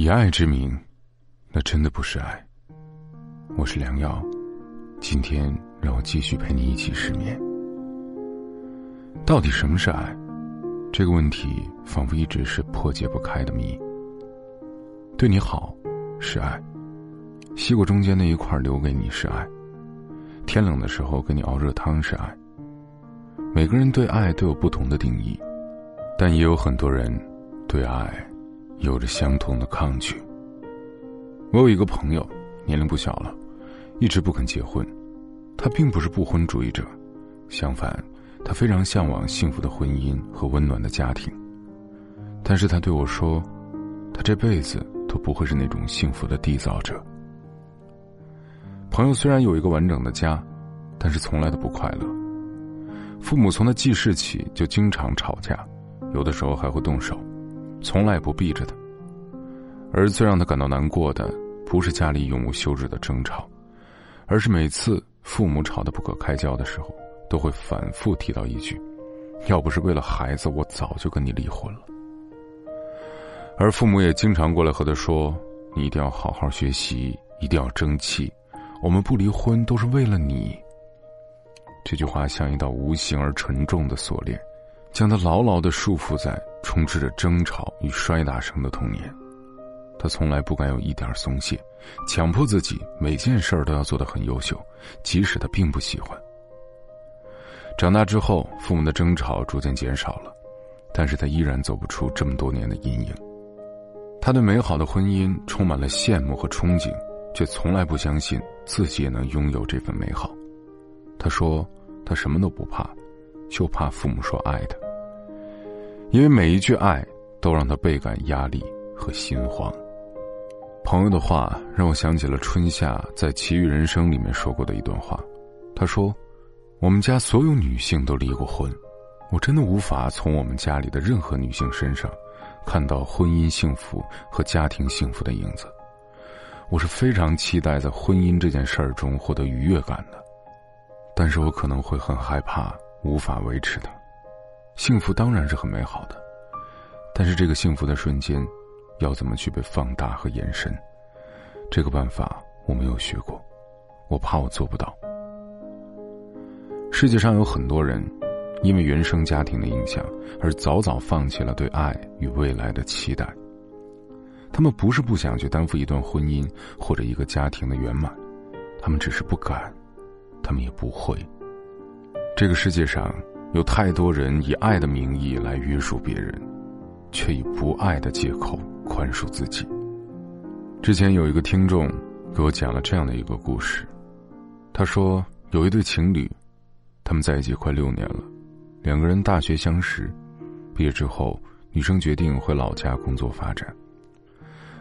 以爱之名，那真的不是爱。我是良药，今天让我继续陪你一起失眠。到底什么是爱？这个问题仿佛一直是破解不开的谜。对你好是爱，西瓜中间那一块留给你是爱，天冷的时候给你熬热汤是爱。每个人对爱都有不同的定义，但也有很多人对爱有着相同的抗拒。我有一个朋友，年龄不小了，一直不肯结婚。他并不是不婚主义者，相反，他非常向往幸福的婚姻和温暖的家庭。但是他对我说，他这辈子都不会是那种幸福的缔造者。朋友虽然有一个完整的家，但是从来都不快乐。父母从他记事起就经常吵架，有的时候还会动手，从来不避着他。而最让他感到难过的，不是家里永无休止的争吵，而是每次父母吵得不可开交的时候，都会反复提到一句：“要不是为了孩子，我早就跟你离婚了。”而父母也经常过来和他说：“你一定要好好学习，一定要争气，我们不离婚都是为了你。”这句话像一道无形而沉重的锁链，将他牢牢的束缚在充斥着争吵与摔打声的童年。他从来不敢有一点松懈，强迫自己每件事儿都要做得很优秀，即使他并不喜欢。长大之后，父母的争吵逐渐减少了，但是他依然走不出这么多年的阴影。他对美好的婚姻充满了羡慕和憧憬，却从来不相信自己也能拥有这份美好。他说。他什么都不怕，就怕父母说爱他。因为每一句爱都让他倍感压力和心慌。朋友的话让我想起了春夏在《奇遇人生》里面说过的一段话。他说：“我们家所有女性都离过婚，我真的无法从我们家里的任何女性身上看到婚姻幸福和家庭幸福的影子。我是非常期待在婚姻这件事儿中获得愉悦感的。”但是我可能会很害怕，无法维持的。幸福当然是很美好的，但是这个幸福的瞬间，要怎么去被放大和延伸？这个办法我没有学过，我怕我做不到。世界上有很多人，因为原生家庭的影响，而早早放弃了对爱与未来的期待。他们不是不想去担负一段婚姻或者一个家庭的圆满，他们只是不敢。他们也不会。这个世界上有太多人以爱的名义来约束别人，却以不爱的借口宽恕自己。之前有一个听众给我讲了这样的一个故事，他说有一对情侣，他们在一起快六年了，两个人大学相识，毕业之后，女生决定回老家工作发展，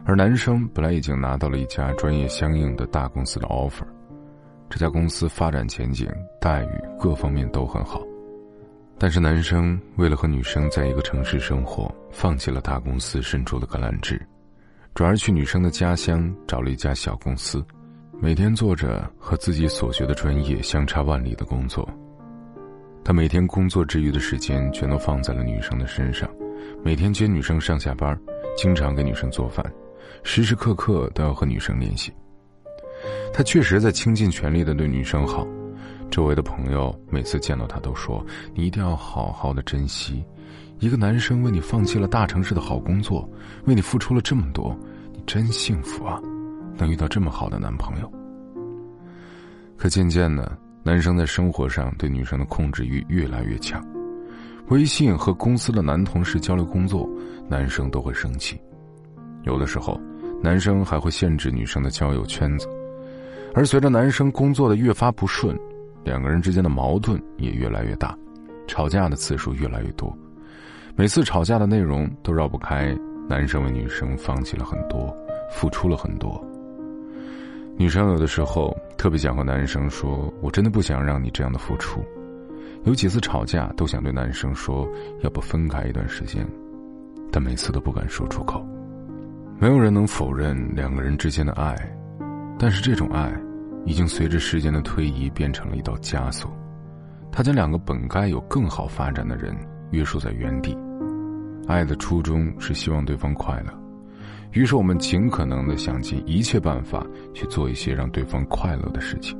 而男生本来已经拿到了一家专业相应的大公司的 offer。这家公司发展前景、待遇各方面都很好，但是男生为了和女生在一个城市生活，放弃了大公司伸出的橄榄枝，转而去女生的家乡找了一家小公司，每天做着和自己所学的专业相差万里的工作。他每天工作之余的时间全都放在了女生的身上，每天接女生上下班，经常给女生做饭，时时刻刻都要和女生联系。他确实在倾尽全力的对女生好，周围的朋友每次见到他都说：“你一定要好好的珍惜，一个男生为你放弃了大城市的好工作，为你付出了这么多，你真幸福啊，能遇到这么好的男朋友。”可渐渐的，男生在生活上对女生的控制欲越来越强，微信和公司的男同事交流工作，男生都会生气，有的时候，男生还会限制女生的交友圈子。而随着男生工作的越发不顺，两个人之间的矛盾也越来越大，吵架的次数越来越多。每次吵架的内容都绕不开男生为女生放弃了很多，付出了很多。女生有的时候特别想和男生说：“我真的不想让你这样的付出。”有几次吵架都想对男生说：“要不分开一段时间。”但每次都不敢说出口。没有人能否认两个人之间的爱，但是这种爱。已经随着时间的推移变成了一道枷锁，他将两个本该有更好发展的人约束在原地。爱的初衷是希望对方快乐，于是我们尽可能的想尽一切办法去做一些让对方快乐的事情。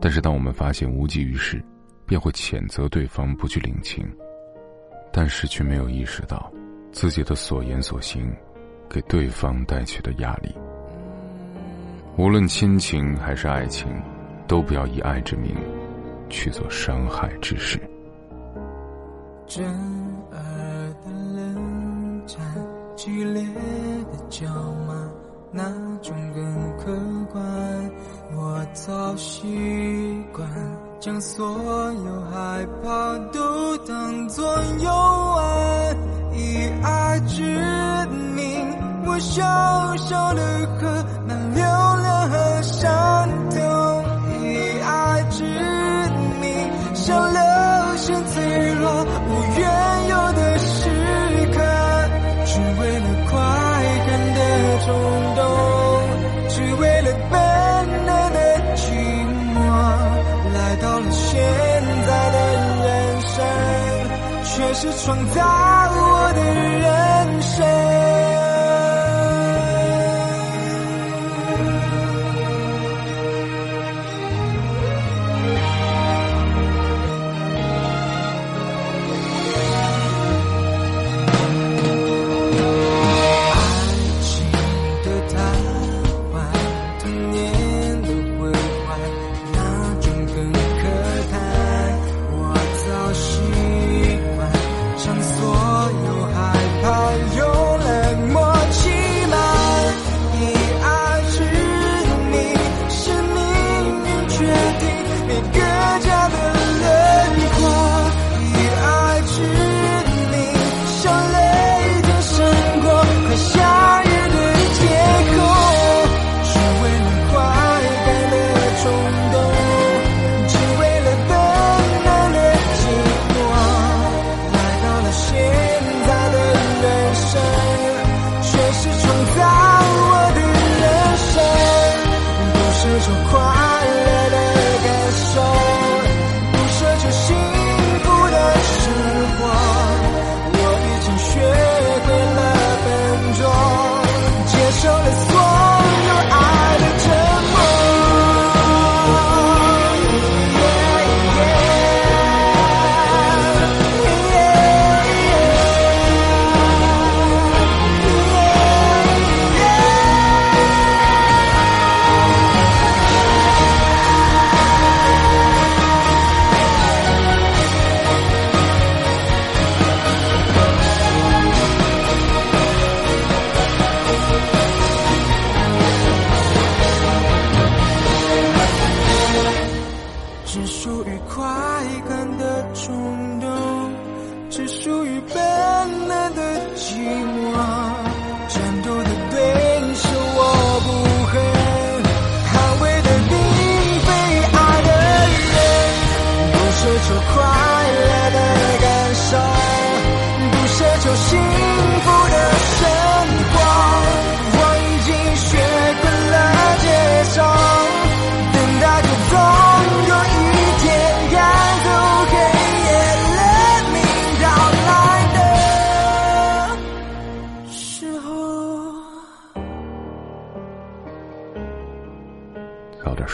但是当我们发现无济于事，便会谴责对方不去领情，但是却没有意识到自己的所言所行给对方带去的压力。无论亲情还是爱情，都不要以爱之名去做伤害之事。震耳的冷战，激烈的叫骂，哪种更客观？我早习惯将所有害怕都当作游玩，以爱之名，我小小的河却是创造我的人生。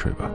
睡吧，